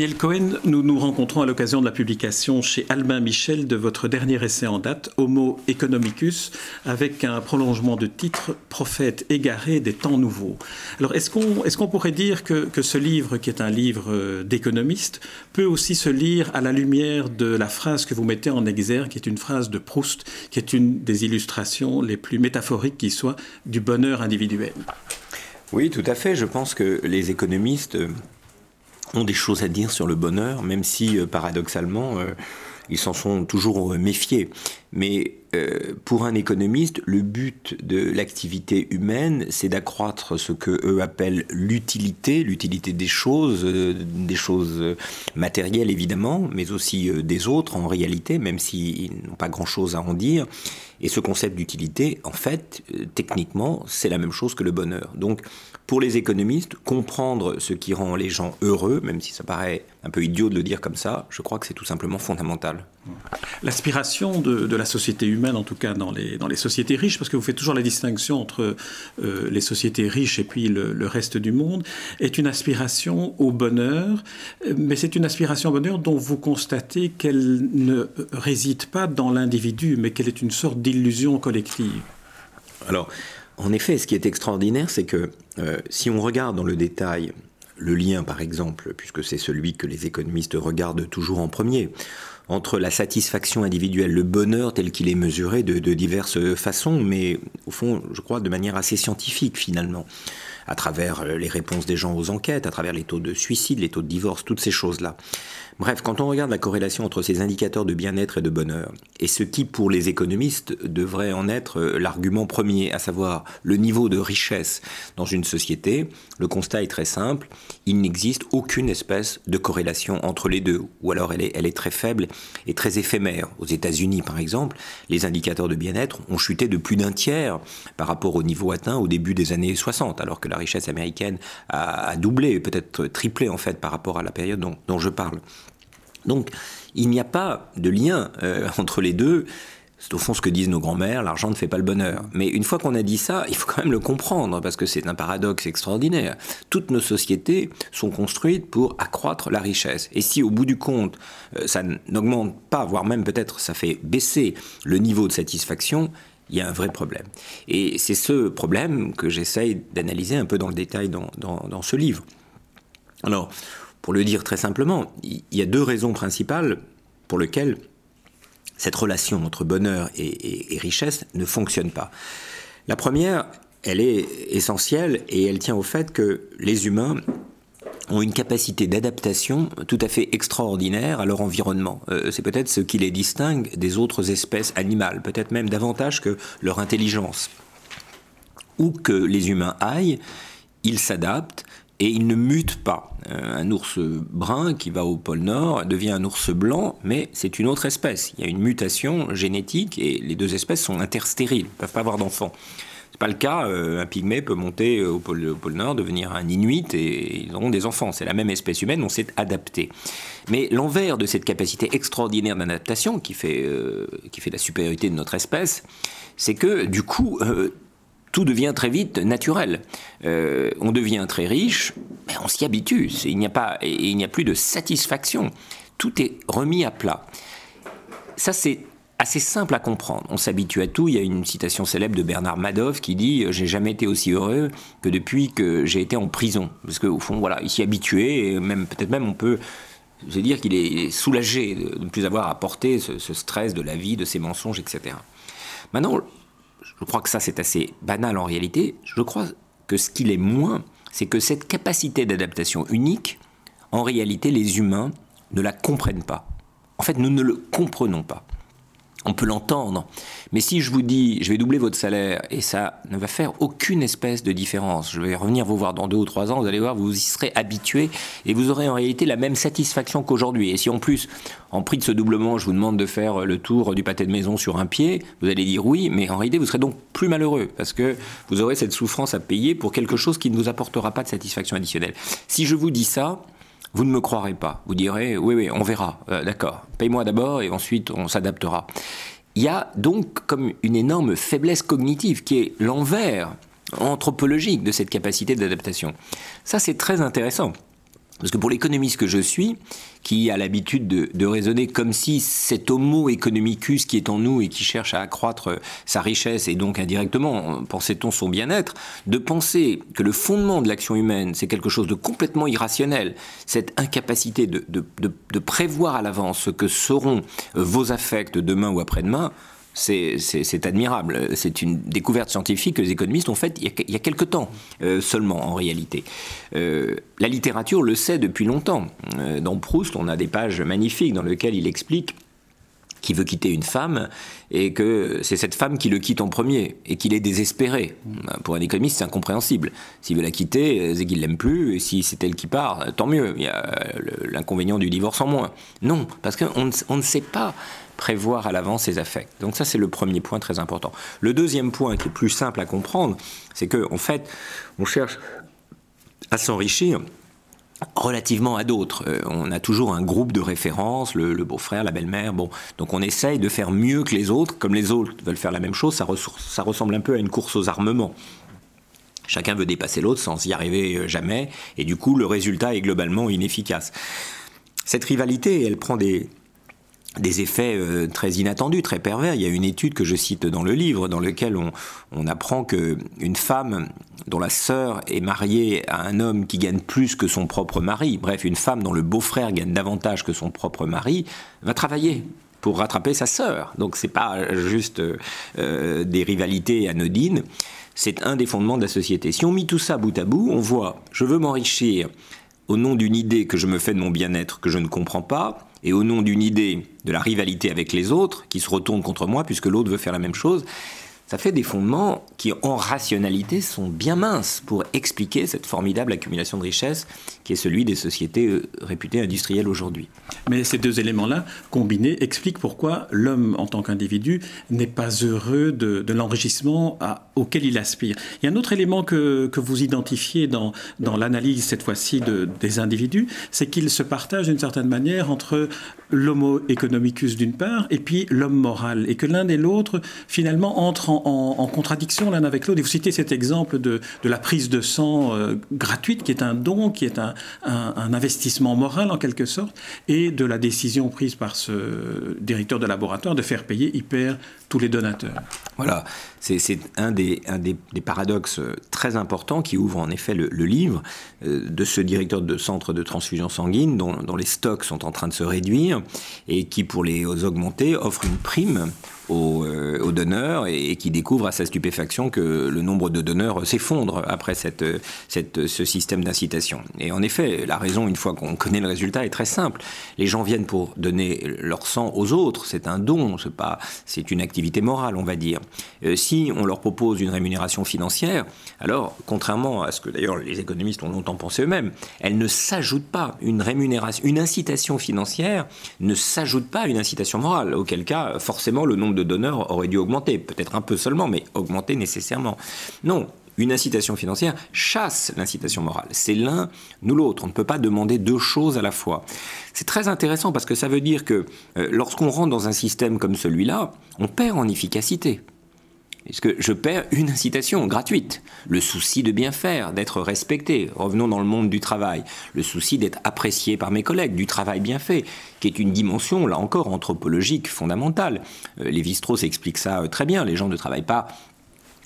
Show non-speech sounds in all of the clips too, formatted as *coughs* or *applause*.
Daniel Cohen, nous nous rencontrons à l'occasion de la publication chez Albin Michel de votre dernier essai en date, Homo economicus, avec un prolongement de titre Prophète égaré des temps nouveaux. Alors, est-ce qu'on est pourrait dire que, que, ce livre, qui est un livre euh, d'économiste, peut aussi se lire à la lumière de la phrase que vous mettez en exergue, qui est une phrase de Proust, qui est une des illustrations les plus métaphoriques qui soit du bonheur individuel? Oui, tout à fait. Je pense que les économistes ont des choses à dire sur le bonheur, même si euh, paradoxalement, euh, ils s'en sont toujours méfiés. Mais euh, pour un économiste, le but de l'activité humaine, c'est d'accroître ce que eux appellent l'utilité, l'utilité des choses, des choses matérielles évidemment, mais aussi des autres en réalité, même s'ils n'ont pas grand-chose à en dire. Et ce concept d'utilité, en fait, techniquement, c'est la même chose que le bonheur. Donc, pour les économistes, comprendre ce qui rend les gens heureux, même si ça paraît un peu idiot de le dire comme ça, je crois que c'est tout simplement fondamental. L'aspiration de, la société humaine, en tout cas dans les, dans les sociétés riches, parce que vous faites toujours la distinction entre euh, les sociétés riches et puis le, reste du monde, est une aspiration au bonheur, mais c'est une aspiration au bonheur dont vous constatez qu'elle ne réside pas dans l'individu, mais qu'elle est une sorte d'illusion collective. Alors, en effet, ce qui est extraordinaire, c'est que euh, si on regarde dans le détail le lien, par exemple, puisque c'est celui que les économistes regardent toujours en premier, entre la satisfaction individuelle, le bonheur tel qu'il est mesuré de, diverses façons, mais au fond, je crois, de manière assez scientifique finalement, à travers les réponses des gens aux enquêtes, à travers les taux de suicide, les taux de divorce, toutes ces choses-là. Bref, quand on regarde la corrélation entre ces indicateurs de bien-être et de bonheur, et ce qui pour les économistes devrait en être euh, l'argument premier, à savoir le niveau de richesse dans une société, le constat est très simple, il n'existe aucune espèce de corrélation entre les deux, ou alors elle est, elle est très faible et très éphémère. Aux États-Unis, par exemple, les indicateurs de bien-être ont chuté de plus d'un tiers par rapport au niveau atteint au début des années 60, alors que la richesse américaine a, doublé, peut-être triplé en fait par rapport à la période dont je parle. Donc, il n'y a pas de lien euh, entre les deux. C'est au fond ce que disent nos grands-mères, l'argent ne fait pas le bonheur. Mais une fois qu'on a dit ça, il faut quand même le comprendre, parce que c'est un paradoxe extraordinaire. Toutes nos sociétés sont construites pour accroître la richesse. Et si au bout du compte, euh, ça n'augmente pas, voire même peut-être ça fait baisser le niveau de satisfaction, il y a un vrai problème. Et c'est ce problème que j'essaye d'analyser un peu dans le détail dans, dans ce livre. Alors, pour le dire très simplement, il y a deux raisons principales pour lesquelles cette relation entre bonheur et, richesse ne fonctionne pas. La première, elle est essentielle et elle tient au fait que les humains ont une capacité d'adaptation tout à fait extraordinaire à leur environnement. Euh, c'est peut-être ce qui les distingue des autres espèces animales, peut-être même davantage que leur intelligence. Où que les humains aillent, ils s'adaptent et il ne mute pas. Euh, un ours brun qui va au pôle Nord devient un ours blanc, mais c'est une autre espèce. Il y a une mutation génétique et les deux espèces sont interstériles, ne peuvent pas avoir d'enfants. C'est pas le cas. Euh, un pygmée peut monter au pôle, au pôle, Nord, devenir un inuit et ils auront des enfants. C'est la même espèce humaine, on s'est adapté. Mais l'envers de cette capacité extraordinaire d'adaptation qui fait euh, qui fait la supériorité de notre espèce, c'est que du coup tout devient très vite naturel. Euh, on devient très riche, mais on s'y habitue. Il n'y a il n'y a plus de satisfaction. Tout est remis à plat. Ça, c'est assez simple à comprendre. On s'habitue à tout. Il y a une citation célèbre de Bernard Madoff qui dit J'ai jamais été aussi heureux que depuis que j'ai été en prison. Parce qu'au fond, voilà, il s'y habitué, et même, peut-être même on peut se dire qu'il est soulagé de ne plus avoir à porter ce, ce stress de la vie, de ses mensonges, etc. Maintenant, je crois que ça c'est assez banal en réalité, je crois que ce qu'il est moins, c'est que cette capacité d'adaptation unique, en réalité les humains ne la comprennent pas. En fait, nous ne le comprenons pas on peut l'entendre. Mais si je vous dis, je vais doubler votre salaire et ça ne va faire aucune espèce de différence, je vais revenir vous voir dans deux ou trois ans, vous allez voir, vous y serez habitué et vous aurez en réalité la même satisfaction qu'aujourd'hui. Et si en plus, en prix de ce doublement, je vous demande de faire le tour du pâté de maison sur un pied, vous allez dire oui, mais en réalité, vous serez donc plus malheureux parce que vous aurez cette souffrance à payer pour quelque chose qui ne vous apportera pas de satisfaction additionnelle. Si je vous dis ça, vous ne me croirez pas. Vous direz, oui, oui, on verra. Euh, d'accord. Paye-moi d'abord et ensuite on s'adaptera. Il y a donc comme une énorme faiblesse cognitive qui est l'envers anthropologique de cette capacité d'adaptation. Ça, c'est très intéressant. Parce que pour l'économiste que je suis, qui a l'habitude de, raisonner comme si cet homo economicus qui est en nous et qui cherche à accroître sa richesse et donc indirectement, pensait-on, son bien-être, de penser que le fondement de l'action humaine, c'est quelque chose de complètement irrationnel, cette incapacité de, de prévoir à l'avance ce que seront vos affects demain ou après-demain, c'est admirable. C'est une découverte scientifique que les économistes ont faite il, y a, quelque temps euh, seulement, en réalité. Euh, la littérature le sait depuis longtemps. Euh, dans Proust, on a des pages magnifiques dans lesquelles il explique qu'il veut quitter une femme et que c'est cette femme qui le quitte en premier et qu'il est désespéré. Pour un économiste, c'est incompréhensible. S'il veut la quitter, c'est qu'il l'aime plus, et si c'est elle qui part, tant mieux. Il y a l'inconvénient du divorce en moins. Non, parce qu'on ne sait pas prévoir à l'avance ses affects. Donc ça, c'est le premier point très important. Le deuxième point, qui est plus simple à comprendre, c'est qu'en en fait, on cherche à s'enrichir relativement à d'autres. Euh, on a toujours un groupe de référence, le, beau-frère, la belle-mère, bon. Donc on essaye de faire mieux que les autres, comme les autres veulent faire la même chose, ça, ressemble un peu à une course aux armements. Chacun veut dépasser l'autre sans y arriver euh, jamais, et du coup le résultat est globalement inefficace. Cette rivalité, elle prend des, des effets euh, très inattendus, très pervers. Il y a une étude que je cite dans le livre, dans lequel on, on apprend qu'une femme dont la sœur est mariée à un homme qui gagne plus que son propre mari, bref, une femme dont le beau-frère gagne davantage que son propre mari, va travailler pour rattraper sa sœur. Donc c'est pas juste euh, des rivalités anodines, c'est un des fondements de la société. Si on met tout ça bout à bout, on voit, je veux m'enrichir au nom d'une idée que je me fais de mon bien-être que je ne comprends pas, et au nom d'une idée de la rivalité avec les autres, qui se retourne contre moi puisque l'autre veut faire la même chose, ça fait des fondements qui, en rationalité, sont bien minces pour expliquer cette formidable accumulation de richesses qui est celui des sociétés euh, réputées industrielles aujourd'hui. Mais ces deux éléments-là, combinés, expliquent pourquoi l'homme, en tant qu'individu, n'est pas heureux de, l'enrichissement auquel il aspire. Il y a un autre élément que, que vous identifiez dans, dans l'analyse, cette fois-ci, de, des individus, c'est qu'ils se partagent d'une certaine manière entre l'homo economicus d'une part et puis l'homme moral, et que l'un et l'autre, finalement, entrent en, contradiction l'un avec l'autre. Et vous citez cet exemple de, la prise de sang euh, gratuite, qui est un don, qui est un, investissement moral en quelque sorte, et de la décision prise par ce directeur de laboratoire de faire payer hyper tous les donateurs. Voilà, c'est un, des, un des, paradoxes très importants qui ouvre en effet le, livre euh, de ce directeur de centre de transfusion sanguine dont, dont, les stocks sont en train de se réduire et qui, pour les augmenter, offre une prime euh, aux, donneurs et, qui découvre à sa stupéfaction que le nombre de donneurs s'effondre après cette, ce système d'incitation. Et en effet, la raison, une fois qu'on connaît le résultat, est très simple. Les gens viennent pour donner leur sang aux autres, c'est un don, c'est c'est une activité morale, on va dire. Euh, si on leur propose une rémunération financière, alors, contrairement à ce que d'ailleurs les économistes ont longtemps pensé eux-mêmes, elle ne s'ajoute pas une rémunération, une incitation financière ne s'ajoute pas à une incitation morale, auquel cas, forcément, le nombre de donneurs aurait dû augmenter, peut-être un peu seulement, mais augmenter nécessairement. Non, une incitation financière chasse l'incitation morale. C'est l'un ou l'autre. On ne peut pas demander deux choses à la fois. C'est très intéressant parce que ça veut dire que euh, lorsqu'on rentre dans un système comme celui-là, on perd en efficacité. Est-ce que je perds une incitation gratuite? Le souci de bien faire, d'être respecté. Revenons dans le monde du travail. Le souci d'être apprécié par mes collègues, du travail bien fait, qui est une dimension, là encore, anthropologique fondamentale. Euh, Lévi-Strauss explique ça euh, très bien. Les gens ne travaillent pas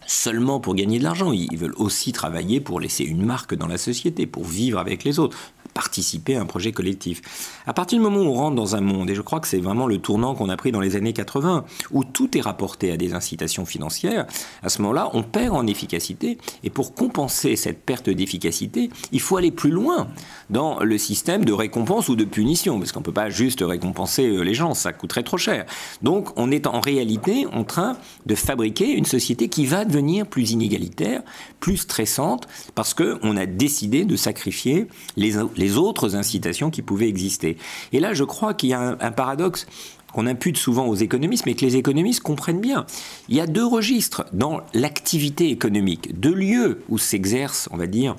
seulement pour gagner de l'argent. Ils veulent aussi travailler pour laisser une marque dans la société, pour vivre avec les autres participer à un projet collectif. À partir du moment où on rentre dans un monde, et je crois que c'est vraiment le tournant qu'on a pris dans les années 80, où tout est rapporté à des incitations financières, à ce moment-là, on perd en efficacité, et pour compenser cette perte d'efficacité, il faut aller plus loin dans le système de récompense ou de punition, parce qu'on ne peut pas juste récompenser euh, les gens, ça coûterait trop cher. Donc on est en réalité en train de fabriquer une société qui va devenir plus inégalitaire, plus stressante, parce qu'on a décidé de sacrifier les, les autres incitations qui pouvaient exister. Et là, je crois qu'il y a un, paradoxe qu'on impute souvent aux économistes, mais que les économistes comprennent bien. Il y a deux registres dans l'activité économique, deux lieux où s'exerce, on va dire,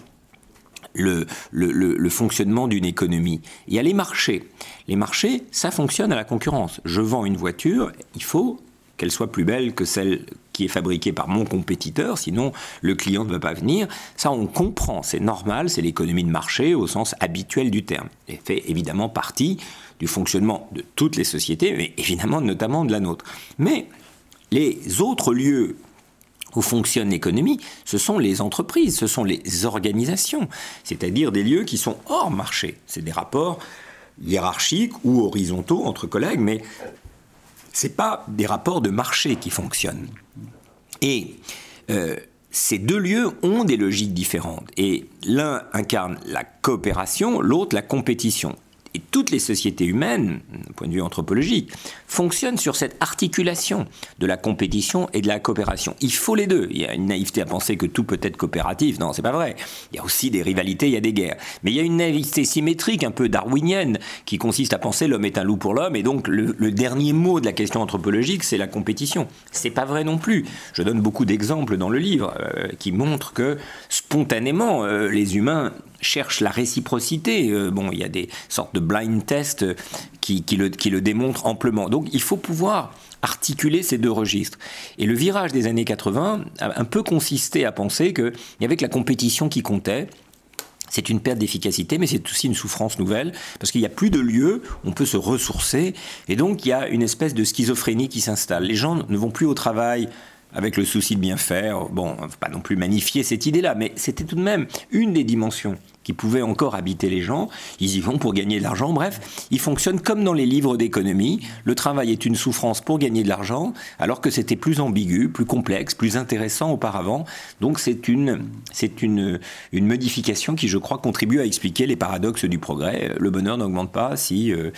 le, le, fonctionnement d'une économie. Il y a les marchés. Les marchés, ça fonctionne à la concurrence. Je vends une voiture, il faut qu'elle soit plus belle que celle qui est fabriquée par mon compétiteur, sinon le client ne va pas venir. Ça, on comprend, c'est normal, c'est l'économie de marché au sens habituel du terme. Elle fait évidemment partie du fonctionnement de toutes les sociétés, mais évidemment notamment de la nôtre. Mais les autres lieux où fonctionne l'économie, ce sont les entreprises, ce sont les organisations, c'est-à-dire des lieux qui sont hors marché. C'est des rapports hiérarchiques ou horizontaux entre collègues, mais ce pas des rapports de marché qui fonctionnent. Et euh, ces deux lieux ont des logiques différentes. Et l'un incarne la coopération, l'autre la compétition. Et toutes les sociétés humaines, d'un point de vue anthropologique, fonctionnent sur cette articulation de la compétition et de la coopération. Il faut les deux. Il y a une naïveté à penser que tout peut être coopératif. Non, c'est pas vrai. Il y a aussi des rivalités, il y a des guerres. Mais il y a une naïveté symétrique, un peu darwinienne, qui consiste à penser l'homme est un loup pour l'homme. Et donc, le, dernier mot de la question anthropologique, c'est la compétition. C'est pas vrai non plus. Je donne beaucoup d'exemples dans le livre euh, qui montrent que spontanément, euh, les humains cherche la réciprocité. Euh, bon, il y a des sortes de blind tests qui, le, qui le démontrent amplement. Donc il faut pouvoir articuler ces deux registres. Et le virage des années 80 a un peu consisté à penser qu'il n'y avait que la compétition qui comptait, c'est une perte d'efficacité, mais c'est aussi une souffrance nouvelle, parce qu'il n'y a plus de lieu, on peut se ressourcer, et donc il y a une espèce de schizophrénie qui s'installe. Les gens ne vont plus au travail avec le souci de bien faire. Bon, on ne pas non plus magnifier cette idée-là, mais c'était tout de même une des dimensions qui pouvaient encore habiter les gens. Ils y vont pour gagner de l'argent. Bref, ils fonctionnent comme dans les livres d'économie. Le travail est une souffrance pour gagner de l'argent, alors que c'était plus ambigu, plus complexe, plus intéressant auparavant. Donc c'est une, c'est une, une modification qui, je crois, contribue à expliquer les paradoxes du progrès. Le bonheur n'augmente pas si euh,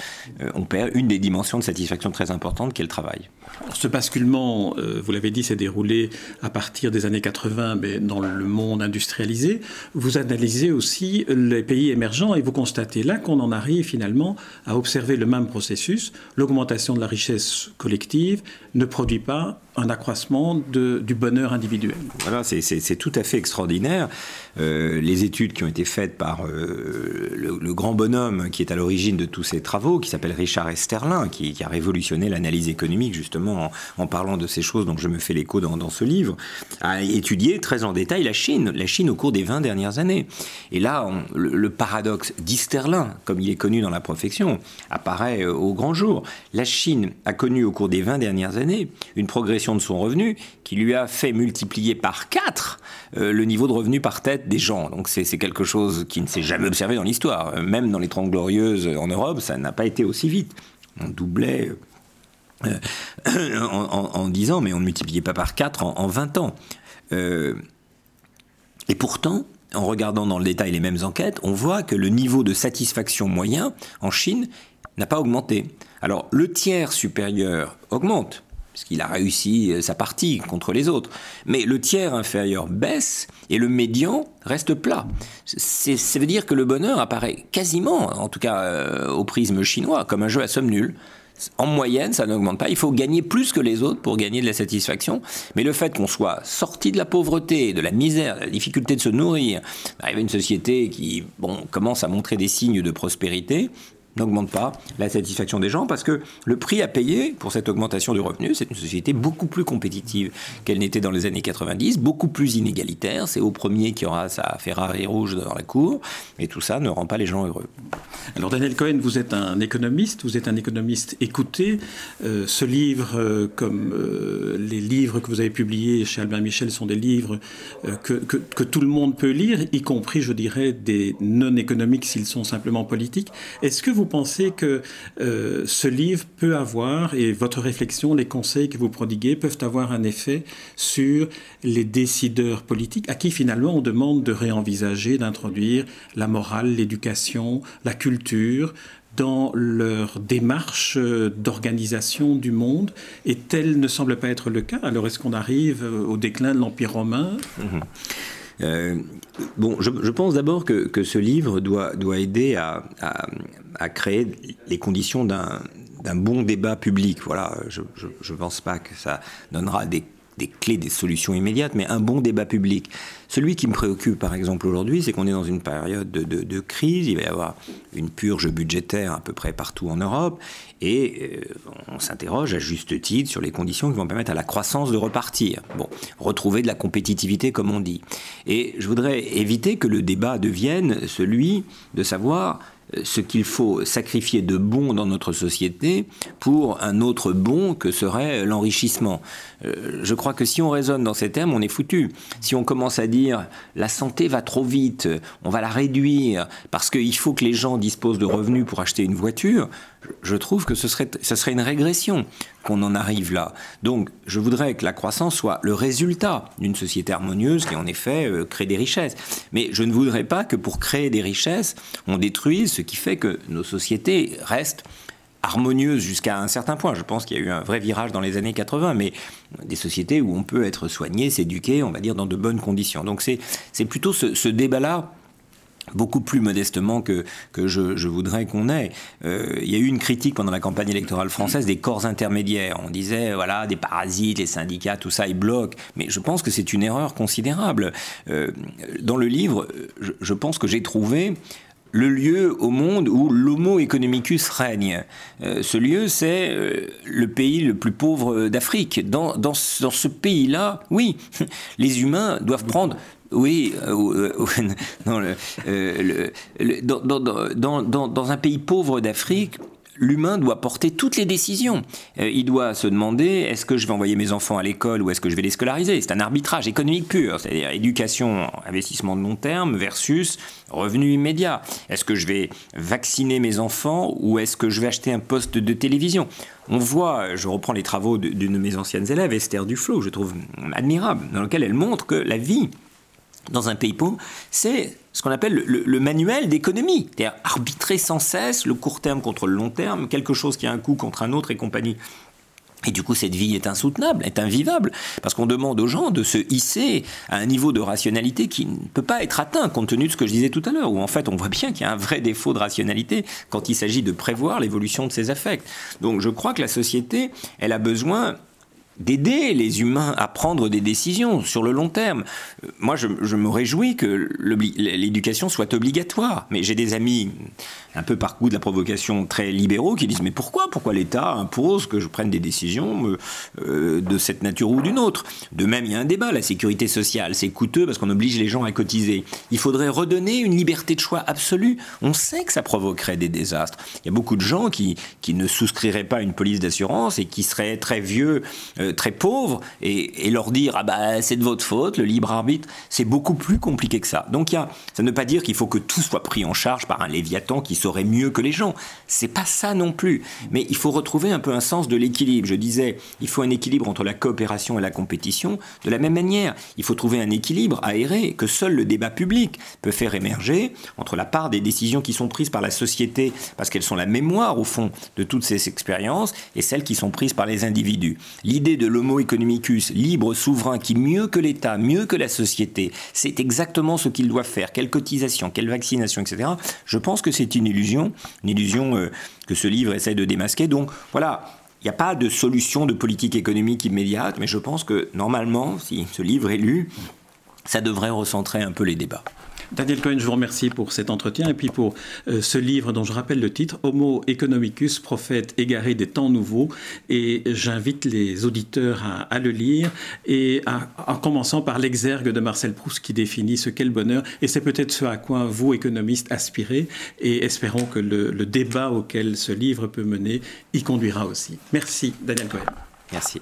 on perd une des dimensions de satisfaction très importantes qui est le travail. Ce basculement, euh, vous l'avez dit, s'est déroulé à partir des années 80, mais dans le monde industrialisé. Vous analysez aussi les pays émergents et vous constatez là qu'on en arrive finalement à observer le même processus. L'augmentation de la richesse collective ne produit pas un accroissement du bonheur individuel. Voilà, c'est tout à fait extraordinaire. Euh, les études qui ont été faites par euh, le, grand bonhomme qui est à l'origine de tous ces travaux, qui s'appelle Richard Esterlin, qui, a révolutionné l'analyse économique justement en, parlant de ces choses dont je me fais l'écho dans, ce livre, a étudié très en détail la Chine, la Chine au cours des 20 dernières années. Et là, le, le, paradoxe d'Esterlin, comme il est connu dans la profession, apparaît euh, au grand jour. La Chine a connu au cours des 20 dernières années une progression de son revenu qui lui a fait multiplier par 4 euh, le niveau de revenu par tête des gens. Donc c'est quelque chose qui ne s'est jamais observé dans l'histoire. Euh, même dans les Trente Glorieuses en Europe, ça n'a pas été aussi vite. On doublait euh, *coughs* en, en, 10 ans, mais on ne multipliait pas par 4 en, en 20 ans. et pourtant, en regardant dans le détail les mêmes enquêtes, on voit que le niveau de satisfaction moyen en Chine n'a pas augmenté. Alors le tiers supérieur augmente, parce qu'il a réussi euh, sa partie contre les autres. Mais le tiers inférieur baisse et le médian reste plat. Ça veut dire que le bonheur apparaît quasiment, en tout cas euh, au prisme chinois, comme un jeu à somme nulle. En moyenne, ça n'augmente pas. Il faut gagner plus que les autres pour gagner de la satisfaction. Mais le fait qu'on soit sorti de la pauvreté, de la misère, de la difficulté de se nourrir, arrive à une société qui commence à montrer des signes de prospérité, n'augmente pas la satisfaction des gens parce que le prix à payer pour cette augmentation du revenu, c'est une société beaucoup plus compétitive qu'elle n'était dans les années 90, beaucoup plus inégalitaire. C'est au premier qui aura sa Ferrari rouge dans la cour et tout ça ne rend pas les gens heureux. Alors Daniel Cohen, vous êtes un économiste, vous êtes un économiste écouté. Euh, ce livre, euh, comme euh, les livres que vous avez publiés chez Albin Michel, sont des livres que, que, tout le monde peut lire, y compris, je dirais, des non-économiques s'ils sont simplement politiques. Est-ce que vous pensez que ce livre peut avoir, et votre réflexion, les conseils que vous prodiguez, peuvent avoir un effet sur les décideurs politiques, à qui finalement on demande de réenvisager, d'introduire la morale, l'éducation, la culture dans leur démarche d'organisation du monde, et tel ne semble pas être le cas. Alors est-ce qu'on arrive au déclin de l'Empire romain? Mmh euh, bon, je, pense d'abord que, ce livre doit, aider à, créer les conditions d'un bon débat public. Voilà, je ne pense pas que ça donnera des clés, des solutions immédiates, mais un bon débat public. Celui qui me préoccupe, par exemple, aujourd'hui, c'est qu'on est dans une période de, crise. Il va y avoir une purge budgétaire à peu près partout en Europe. Et euh, on s'interroge à juste titre sur les conditions qui vont permettre à la croissance de repartir. Bon, retrouver de la compétitivité, comme on dit. Et je voudrais éviter que le débat devienne celui de savoir ce qu'il faut sacrifier de bon dans notre société pour un autre bon que serait l'enrichissement. Euh, je crois que si on raisonne dans ces termes, on est foutu. Si on commence à dire la santé va trop vite, on va la réduire parce qu'il faut que les gens disposent de revenus pour acheter une voiture, je trouve que ce serait, serait une régression qu'on en arrive là. Donc, je voudrais que la croissance soit le résultat d'une société harmonieuse qui, en effet, euh, crée des richesses. Mais je ne voudrais pas que pour créer des richesses, on détruise ce qui fait que nos sociétés restent harmonieuses jusqu'à un certain point. Je pense qu'il y a eu un vrai virage dans les années 80, mais des sociétés où on peut être soigné, s'éduquer, on va dire, dans de bonnes conditions. Donc c'est plutôt ce, ce débat-là beaucoup plus modestement que, que je, voudrais qu'on ait. Euh, il y a eu une critique pendant la campagne électorale française des corps intermédiaires. On disait, voilà, des parasites, les syndicats, tout ça, ils bloquent. Mais je pense que c'est une erreur considérable. Euh, dans le livre, je, pense que j'ai trouvé le lieu au monde où l'homo economicus règne. Euh, ce lieu, c'est le pays le plus pauvre d'Afrique. Dans, dans, dans ce pays-là, oui, *laughs* les humains doivent prendre oui, dans, un pays pauvre d'Afrique, l'humain doit porter toutes les décisions. Euh, il doit se demander est-ce que je vais envoyer mes enfants à l'école ou est-ce que je vais les scolariser? C'est un arbitrage économique pur, c'est-à-dire éducation, investissement de long terme versus revenu immédiat. Est-ce que je vais vacciner mes enfants ou est-ce que je vais acheter un poste de télévision? On voit, je reprends les travaux d'une de mes anciennes élèves, Esther Duflo, je trouve admirable, dans lequel elle montre que la vie dans un pays pauvre, c'est ce qu'on appelle le, manuel d'économie, c'est-à-dire arbitrer sans cesse le court terme contre le long terme, quelque chose qui a un coût contre un autre et compagnie. Et du coup, cette vie est insoutenable, est invivable, parce qu'on demande aux gens de se hisser à un niveau de rationalité qui ne peut pas être atteint, compte tenu de ce que je disais tout à l'heure, où en fait on voit bien qu'il y a un vrai défaut de rationalité quand il s'agit de prévoir l'évolution de ses affects. Donc je crois que la société, elle a besoin d'aider les humains à prendre des décisions sur le long terme. Euh, moi, je, me réjouis que l'éducation soit obligatoire, mais j'ai des amis un peu par coup de la provocation très libéraux qui disent mais pourquoi? Pourquoi l'État impose que je prenne des décisions euh, euh, de cette nature ou d'une autre? De même, il y a un débat, la sécurité sociale, c'est coûteux parce qu'on oblige les gens à cotiser. Il faudrait redonner une liberté de choix absolue. On sait que ça provoquerait des désastres. Il y a beaucoup de gens qui, qui ne souscriraient pas à une police d'assurance et qui seraient très vieux, très pauvres et, leur dire ah bah c'est de votre faute, le libre arbitre, c'est beaucoup plus compliqué que ça. Donc y a, ça ne veut pas dire qu'il faut que tout soit pris en charge par un léviathan qui se mieux que les gens. C'est pas ça non plus. Mais il faut retrouver un peu un sens de l'équilibre. Je disais, il faut un équilibre entre la coopération et la compétition. De la même manière, il faut trouver un équilibre aéré que seul le débat public peut faire émerger entre la part des décisions qui sont prises par la société, parce qu'elles sont la mémoire au fond de toutes ces expériences, et celles qui sont prises par les individus. L'idée de l'homo economicus, libre, souverain, qui mieux que l'État, mieux que la société, c'est exactement ce qu'il doit faire. Quelle cotisation, quelle vaccination, etc. Je pense que c'est une illusion, une illusion euh, que ce livre essaie de démasquer. Donc voilà, il n'y a pas de solution de politique économique immédiate, mais je pense que normalement, si ce livre est lu, ça devrait recentrer un peu les débats. Daniel Cohen, je vous remercie pour cet entretien et puis pour euh, ce livre dont je rappelle le titre, Homo economicus, prophète égaré des temps nouveaux. Et j'invite les auditeurs à, le lire et en commençant par l'exergue de Marcel Proust qui définit ce qu'est le bonheur. Et c'est peut-être ce à quoi vous, économistes, aspirez. Et espérons que le, le débat auquel ce livre peut mener y conduira aussi. Merci, Daniel Cohen. Merci.